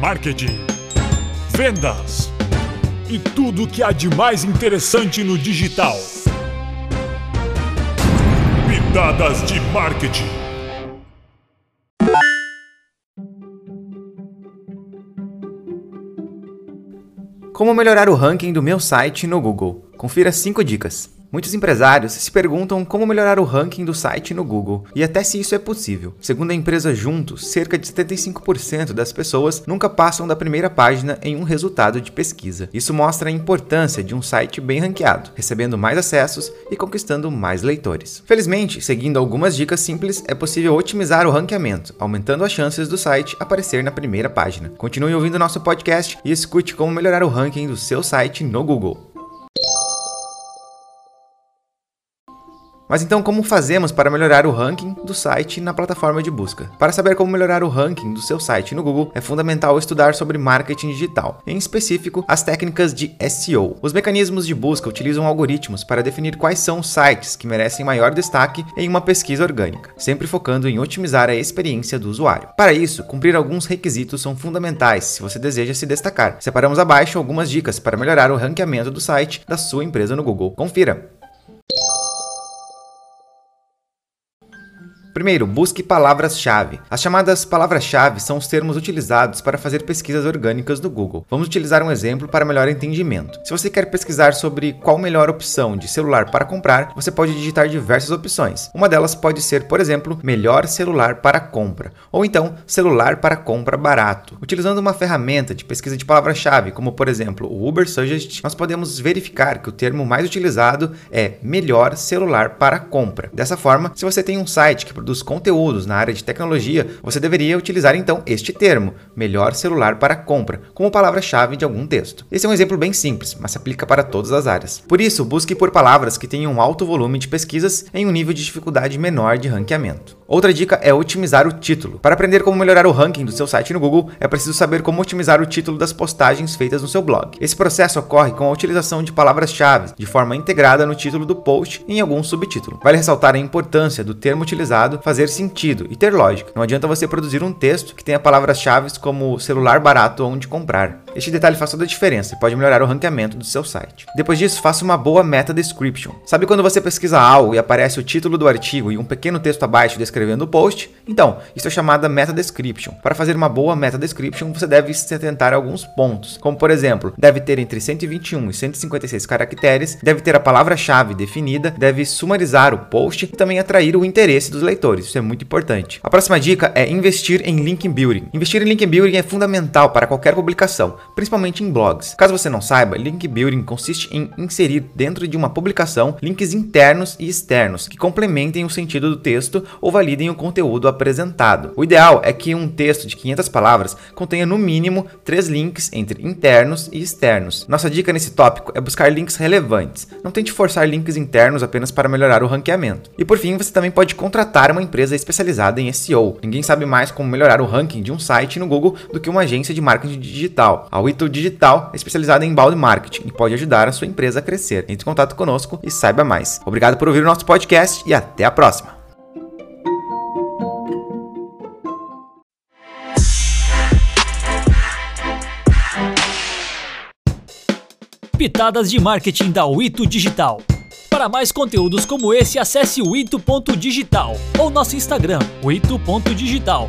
marketing, vendas e tudo o que há de mais interessante no digital. Pitadas de marketing. Como melhorar o ranking do meu site no Google? Confira 5 dicas. Muitos empresários se perguntam como melhorar o ranking do site no Google e até se isso é possível. Segundo a empresa Juntos, cerca de 75% das pessoas nunca passam da primeira página em um resultado de pesquisa. Isso mostra a importância de um site bem ranqueado, recebendo mais acessos e conquistando mais leitores. Felizmente, seguindo algumas dicas simples, é possível otimizar o ranqueamento, aumentando as chances do site aparecer na primeira página. Continue ouvindo nosso podcast e escute como melhorar o ranking do seu site no Google. Mas então, como fazemos para melhorar o ranking do site na plataforma de busca? Para saber como melhorar o ranking do seu site no Google, é fundamental estudar sobre marketing digital, em específico as técnicas de SEO. Os mecanismos de busca utilizam algoritmos para definir quais são os sites que merecem maior destaque em uma pesquisa orgânica, sempre focando em otimizar a experiência do usuário. Para isso, cumprir alguns requisitos são fundamentais se você deseja se destacar. Separamos abaixo algumas dicas para melhorar o ranqueamento do site da sua empresa no Google. Confira! Primeiro, busque palavras-chave. As chamadas palavras-chave são os termos utilizados para fazer pesquisas orgânicas do Google. Vamos utilizar um exemplo para melhor entendimento. Se você quer pesquisar sobre qual melhor opção de celular para comprar, você pode digitar diversas opções. Uma delas pode ser, por exemplo, melhor celular para compra, ou então celular para compra barato. Utilizando uma ferramenta de pesquisa de palavra-chave, como por exemplo o Uber Suggest, nós podemos verificar que o termo mais utilizado é melhor celular para compra. Dessa forma, se você tem um site que produz conteúdos na área de tecnologia, você deveria utilizar então este termo, melhor celular para compra, como palavra-chave de algum texto. Esse é um exemplo bem simples, mas se aplica para todas as áreas. Por isso, busque por palavras que tenham um alto volume de pesquisas em um nível de dificuldade menor de ranqueamento. Outra dica é otimizar o título. Para aprender como melhorar o ranking do seu site no Google, é preciso saber como otimizar o título das postagens feitas no seu blog. Esse processo ocorre com a utilização de palavras-chave de forma integrada no título do post e em algum subtítulo. Vale ressaltar a importância do termo utilizado fazer sentido e ter lógica. Não adianta você produzir um texto que tenha palavras-chave como celular barato onde comprar. Este detalhe faz toda a diferença e pode melhorar o ranqueamento do seu site. Depois disso, faça uma boa meta description. Sabe quando você pesquisa algo e aparece o título do artigo e um pequeno texto abaixo descrevendo o post? Então, isso é chamada meta description. Para fazer uma boa meta description, você deve se atentar a alguns pontos, como por exemplo, deve ter entre 121 e 156 caracteres, deve ter a palavra-chave definida, deve sumarizar o post e também atrair o interesse dos leitores. Isso é muito importante. A próxima dica é investir em link building. Investir em link building é fundamental para qualquer publicação principalmente em blogs. Caso você não saiba, link building consiste em inserir dentro de uma publicação links internos e externos que complementem o sentido do texto ou validem o conteúdo apresentado. O ideal é que um texto de 500 palavras contenha no mínimo três links entre internos e externos. Nossa dica nesse tópico é buscar links relevantes. Não tente forçar links internos apenas para melhorar o ranqueamento. E por fim, você também pode contratar uma empresa especializada em SEO. Ninguém sabe mais como melhorar o ranking de um site no Google do que uma agência de marketing digital. A Wito Digital é especializada em balde marketing e pode ajudar a sua empresa a crescer. Entre em contato conosco e saiba mais. Obrigado por ouvir o nosso podcast e até a próxima. Pitadas de marketing da Wito Digital. Para mais conteúdos como esse, acesse o ou nosso Instagram, o ito.digital.